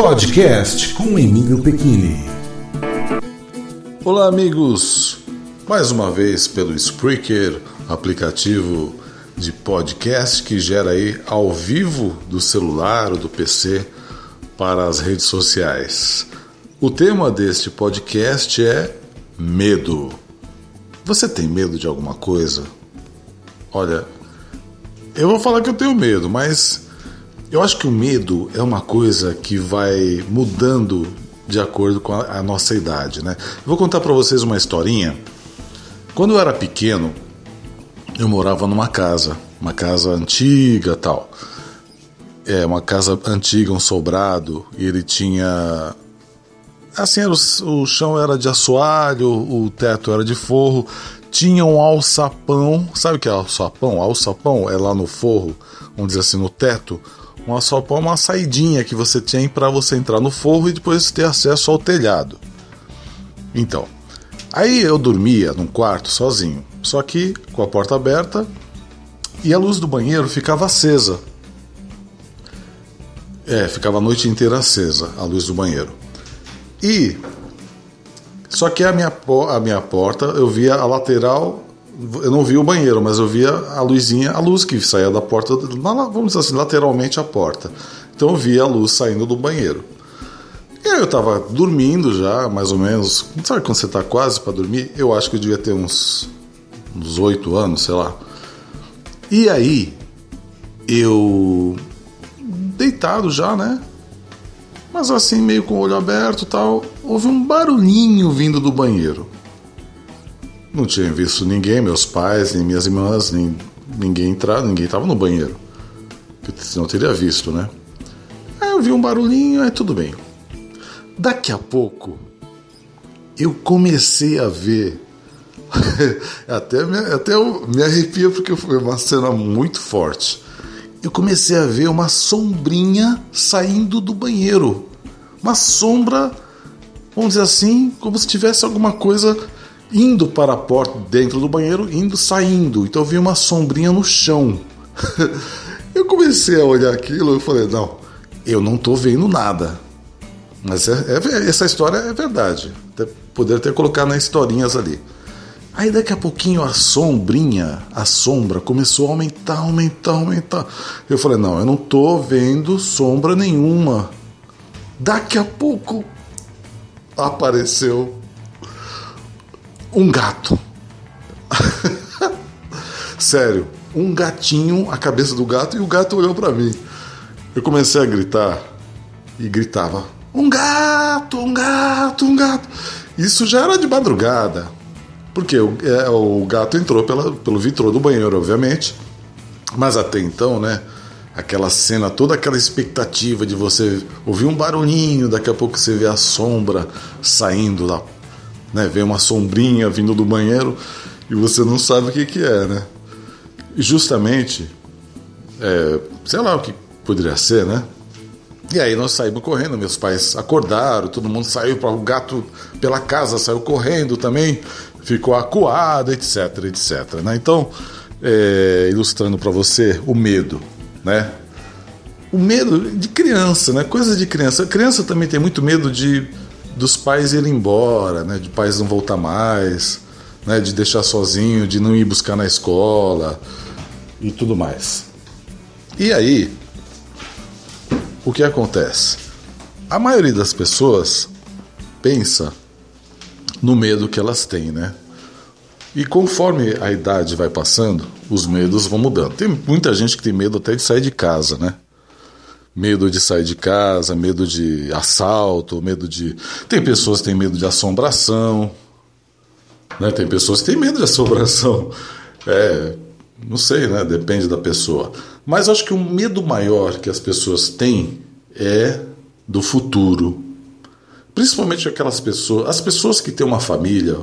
Podcast com Emílio Pequini. Olá, amigos! Mais uma vez pelo Spreaker, aplicativo de podcast que gera aí ao vivo do celular ou do PC para as redes sociais. O tema deste podcast é medo. Você tem medo de alguma coisa? Olha, eu vou falar que eu tenho medo, mas eu acho que o medo é uma coisa que vai mudando de acordo com a, nossa idade, né? Vou contar para vocês uma historinha. Quando eu era pequeno, eu morava numa casa, uma casa antiga, tal. É, uma casa antiga, um sobrado, e ele tinha assim, era o, o chão era de assoalho, o teto era de forro, tinha um alçapão, sabe o que é alçapão? Alçapão é lá no forro, vamos dizer assim, no teto, um alçapão é uma saidinha que você tem para você entrar no forro e depois ter acesso ao telhado. Então, aí eu dormia num quarto sozinho, só que com a porta aberta e a luz do banheiro ficava acesa. É, ficava a noite inteira acesa a luz do banheiro. E só que a minha, a minha porta eu via a lateral eu não via o banheiro, mas eu via a luzinha, a luz que saía da porta, vamos dizer assim, lateralmente à porta. Então eu via a luz saindo do banheiro. E aí eu estava dormindo já, mais ou menos. Sabe quando você está quase para dormir? Eu acho que eu devia ter uns uns oito anos, sei lá. E aí eu deitado já, né? Mas assim meio com o olho aberto, tal, houve um barulhinho vindo do banheiro. Não tinha visto ninguém, meus pais, nem minhas irmãs, nem ninguém entrar, ninguém estava no banheiro. Senão teria visto, né? Aí eu vi um barulhinho, aí tudo bem. Daqui a pouco eu comecei a ver. até me, até eu me arrepia porque foi uma cena muito forte. Eu comecei a ver uma sombrinha saindo do banheiro. Uma sombra, vamos dizer assim, como se tivesse alguma coisa indo para a porta dentro do banheiro, indo saindo. Então eu vi uma sombrinha no chão. eu comecei a olhar aquilo e falei, não, eu não estou vendo nada. Mas é, é, essa história é verdade. Até poder ter colocado nas historinhas ali. Aí daqui a pouquinho a sombrinha, a sombra começou a aumentar, aumentar, aumentar. Eu falei, não, eu não estou vendo sombra nenhuma. Daqui a pouco apareceu um gato. Sério, um gatinho, a cabeça do gato, e o gato olhou para mim. Eu comecei a gritar e gritava: Um gato, um gato, um gato. Isso já era de madrugada, porque o, é, o gato entrou pela, pelo vitrô do banheiro, obviamente. Mas até então, né? Aquela cena, toda aquela expectativa de você ouvir um barulhinho, daqui a pouco você vê a sombra saindo da né? Vem uma sombrinha vindo do banheiro e você não sabe o que, que é, né? E justamente, é, sei lá o que poderia ser, né? E aí nós saímos correndo, meus pais acordaram, todo mundo saiu para o gato pela casa, saiu correndo também, ficou acuado, etc, etc. Né? Então, é, ilustrando para você o medo, né? O medo de criança, né? Coisas de criança. A criança também tem muito medo de dos pais irem embora, né, de pais não voltar mais, né, de deixar sozinho, de não ir buscar na escola e tudo mais. E aí, o que acontece? A maioria das pessoas pensa no medo que elas têm, né? E conforme a idade vai passando, os medos vão mudando. Tem muita gente que tem medo até de sair de casa, né? Medo de sair de casa, medo de assalto, medo de. Tem pessoas que têm medo de assombração, né? Tem pessoas que têm medo de assombração. É, não sei, né? Depende da pessoa. Mas acho que o medo maior que as pessoas têm é do futuro. Principalmente aquelas pessoas, as pessoas que têm uma família,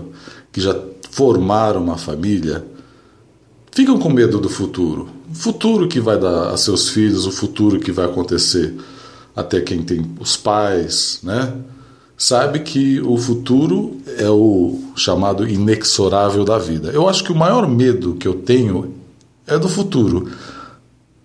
que já formaram uma família, ficam com medo do futuro. O futuro que vai dar a seus filhos, o futuro que vai acontecer até quem tem os pais, né? Sabe que o futuro é o chamado inexorável da vida. Eu acho que o maior medo que eu tenho é do futuro.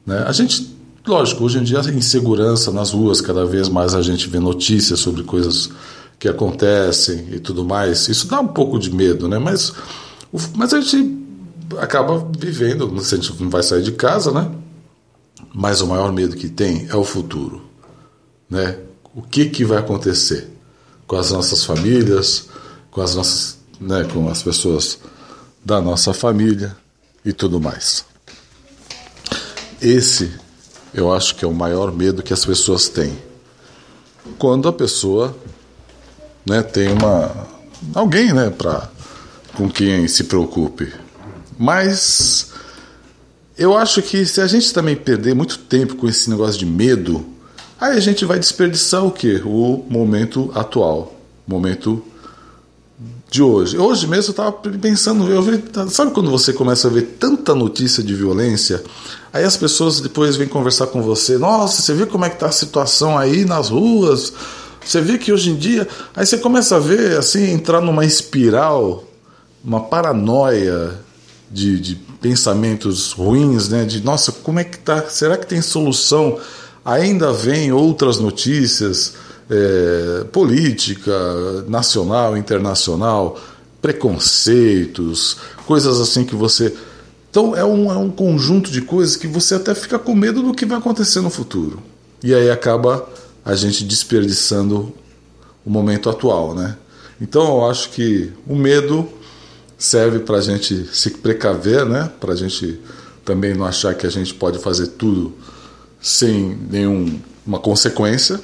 Né? A gente lógico, hoje em dia a insegurança nas ruas, cada vez mais a gente vê notícias sobre coisas que acontecem e tudo mais. Isso dá um pouco de medo, né? Mas, mas a gente acaba vivendo, a gente não vai sair de casa, né? Mas o maior medo que tem é o futuro, né? O que que vai acontecer com as nossas famílias, com as nossas, né, com as pessoas da nossa família e tudo mais. Esse eu acho que é o maior medo que as pessoas têm. Quando a pessoa né, tem uma alguém, né, para com quem se preocupe. Mas eu acho que se a gente também perder muito tempo com esse negócio de medo, aí a gente vai desperdiçar o quê? O momento atual, momento de hoje. Hoje mesmo eu estava pensando, eu vi, sabe quando você começa a ver tanta notícia de violência, aí as pessoas depois vêm conversar com você, nossa, você viu como é que está a situação aí nas ruas? Você vê que hoje em dia, aí você começa a ver assim, entrar numa espiral, uma paranoia de, de pensamentos ruins, né? De nossa, como é que tá? Será que tem solução? Ainda vem outras notícias é, política, nacional, internacional, preconceitos, coisas assim que você. Então é um, é um conjunto de coisas que você até fica com medo do que vai acontecer no futuro. E aí acaba a gente desperdiçando o momento atual, né? Então eu acho que o medo serve para a gente se precaver, né? Para a gente também não achar que a gente pode fazer tudo sem nenhuma consequência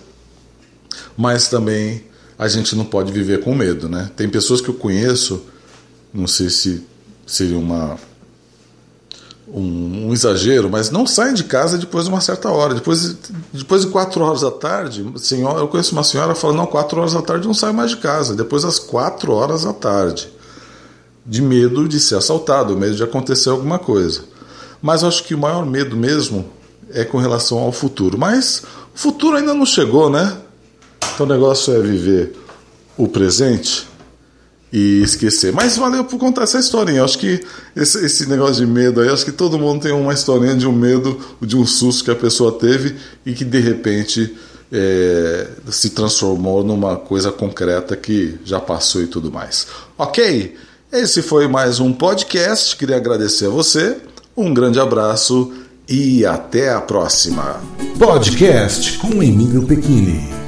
mas também a gente não pode viver com medo, né? Tem pessoas que eu conheço, não sei se seria uma um, um, exagero, mas não saem de casa depois de uma certa hora. Depois, depois de quatro horas da tarde, senhora, eu conheço uma senhora falando, não, quatro horas da tarde não sai mais de casa. Depois das quatro horas da tarde. De medo de ser assaltado, medo de acontecer alguma coisa. Mas acho que o maior medo mesmo é com relação ao futuro. Mas o futuro ainda não chegou, né? Então o negócio é viver o presente e esquecer. Mas valeu por contar essa historinha. Eu acho que esse, esse, negócio de medo aí, acho que todo mundo tem uma historinha de um medo, de um susto que a pessoa teve e que de repente é, se transformou numa coisa concreta que já passou e tudo mais. Ok? Esse foi mais um podcast. Queria agradecer a você. Um grande abraço e até a próxima. Podcast com Emílio Pequini.